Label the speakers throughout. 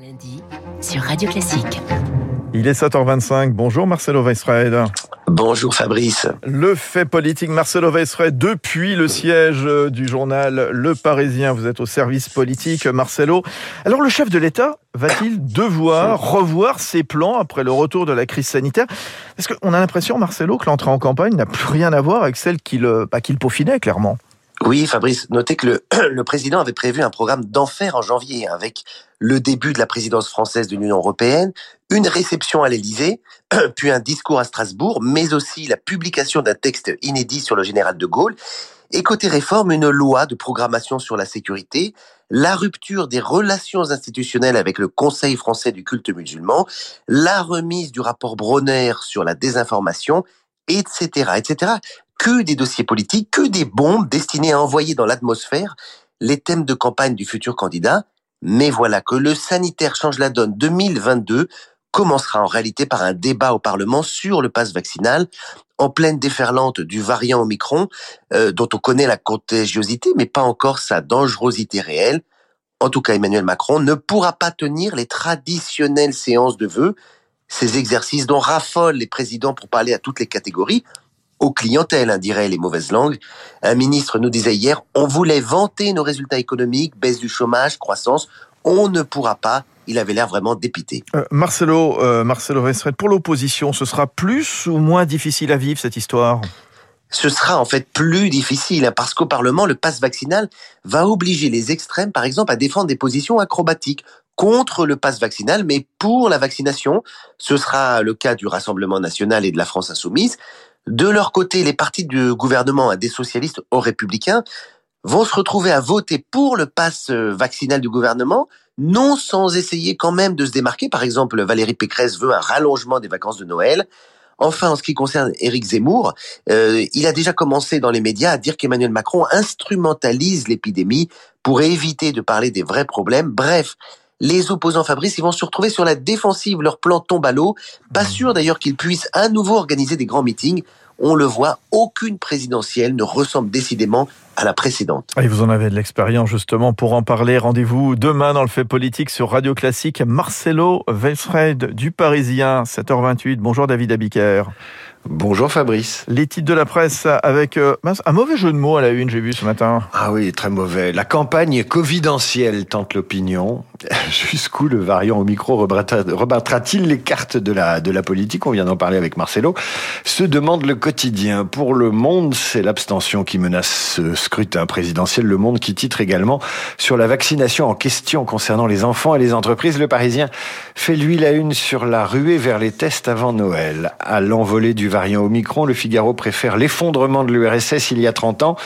Speaker 1: Lundi sur Radio Classique.
Speaker 2: Il est 7h25. Bonjour Marcelo Weisfred.
Speaker 3: Bonjour Fabrice.
Speaker 2: Le fait politique Marcelo Weisfred depuis le siège du journal Le Parisien. Vous êtes au service politique Marcelo. Alors le chef de l'État va-t-il devoir revoir ses plans après le retour de la crise sanitaire? Parce qu'on a l'impression Marcelo que l'entrée en campagne n'a plus rien à voir avec celle qu'il bah, qu'il peaufinait clairement.
Speaker 3: Oui, Fabrice, notez que le, président avait prévu un programme d'enfer en janvier, hein, avec le début de la présidence française de l'Union européenne, une réception à l'Élysée, puis un discours à Strasbourg, mais aussi la publication d'un texte inédit sur le général de Gaulle. Et côté réforme, une loi de programmation sur la sécurité, la rupture des relations institutionnelles avec le Conseil français du culte musulman, la remise du rapport Bronner sur la désinformation, etc., etc que des dossiers politiques, que des bombes destinées à envoyer dans l'atmosphère les thèmes de campagne du futur candidat. Mais voilà que le sanitaire change la donne 2022 commencera en réalité par un débat au Parlement sur le pass vaccinal en pleine déferlante du variant Omicron, euh, dont on connaît la contagiosité, mais pas encore sa dangerosité réelle. En tout cas, Emmanuel Macron ne pourra pas tenir les traditionnelles séances de vœux, ces exercices dont raffolent les présidents pour parler à toutes les catégories, aux clientèles, hein, diraient les mauvaises langues. Un ministre nous disait hier, on voulait vanter nos résultats économiques, baisse du chômage, croissance. On ne pourra pas. Il avait l'air vraiment dépité.
Speaker 2: Euh, Marcelo, euh, Marcelo pour l'opposition, ce sera plus ou moins difficile à vivre cette histoire?
Speaker 3: Ce sera en fait plus difficile hein, parce qu'au Parlement, le passe vaccinal va obliger les extrêmes, par exemple, à défendre des positions acrobatiques contre le passe vaccinal, mais pour la vaccination. Ce sera le cas du Rassemblement national et de la France insoumise. De leur côté, les partis du gouvernement, des socialistes aux républicains, vont se retrouver à voter pour le pass euh, vaccinal du gouvernement, non sans essayer quand même de se démarquer. Par exemple, Valérie Pécresse veut un rallongement des vacances de Noël. Enfin, en ce qui concerne Éric Zemmour, euh, il a déjà commencé dans les médias à dire qu'Emmanuel Macron instrumentalise l'épidémie pour éviter de parler des vrais problèmes. Bref, les opposants Fabrice, ils vont se retrouver sur la défensive, leur plan tombe à l'eau. Pas sûr d'ailleurs qu'ils puissent à nouveau organiser des grands meetings. On le voit, aucune présidentielle ne ressemble décidément à la précédente.
Speaker 2: Et vous en avez de l'expérience justement pour en parler. Rendez-vous demain dans le fait politique sur Radio Classique. Marcelo Welsfred du Parisien, 7h28. Bonjour David Abiker.
Speaker 4: Bonjour Fabrice.
Speaker 2: Les titres de la presse avec euh, un mauvais jeu de mots à la une, j'ai vu ce matin.
Speaker 4: Ah oui, très mauvais. La campagne covidentielle tente l'opinion. Jusqu'où le variant au micro rebattra-t-il les cartes de la, de la politique? On vient d'en parler avec Marcelo. Se demande le quotidien. Pour le monde, c'est l'abstention qui menace ce scrutin présidentiel. Le monde qui titre également sur la vaccination en question concernant les enfants et les entreprises. Le Parisien fait lui la une sur la ruée vers les tests avant Noël. À l'envolée du variant Omicron, le Figaro préfère l'effondrement de l'URSS il y a 30 ans.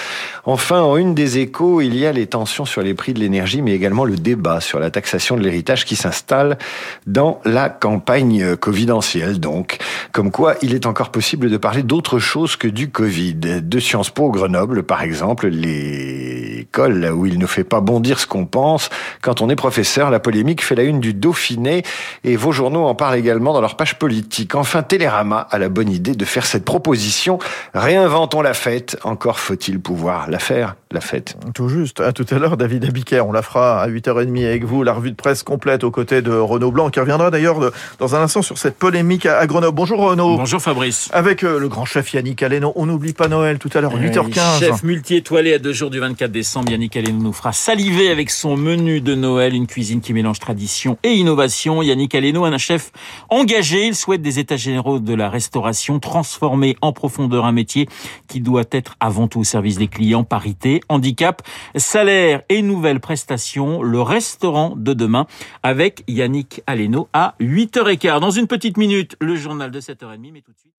Speaker 4: Enfin, en une des échos, il y a les tensions sur les prix de l'énergie, mais également le débat sur la de l'héritage qui s'installe dans la campagne covidentielle. Donc, comme quoi il est encore possible de parler d'autre chose que du Covid. De Sciences Po Grenoble, par exemple, l'école où il ne fait pas bondir ce qu'on pense. Quand on est professeur, la polémique fait la une du Dauphiné et vos journaux en parlent également dans leur page politique. Enfin, Télérama a la bonne idée de faire cette proposition. Réinventons la fête. Encore faut-il pouvoir la faire, la fête.
Speaker 2: Tout juste. À tout à l'heure, David Abiker. On la fera à 8h30 avec vous. La revue de presse complète aux côtés de Renaud Blanc, qui reviendra d'ailleurs dans un instant sur cette polémique à Grenoble. Bonjour Renaud.
Speaker 5: Bonjour Fabrice.
Speaker 2: Avec euh, le grand chef Yannick Aleno. On n'oublie pas Noël tout à l'heure, 8h15.
Speaker 5: Chef multi-étoilé à deux jours du 24 décembre. Yannick Aleno nous fera saliver avec son menu de Noël, une cuisine qui mélange tradition et innovation. Yannick Aleno, un chef engagé. Il souhaite des états généraux de la restauration transformer en profondeur un métier qui doit être avant tout au service des clients, parité, handicap, salaire et nouvelles prestations. Le restaurant de demain avec Yannick Aleno à 8h15. Dans une petite minute, le journal de 7h30, mais tout de suite.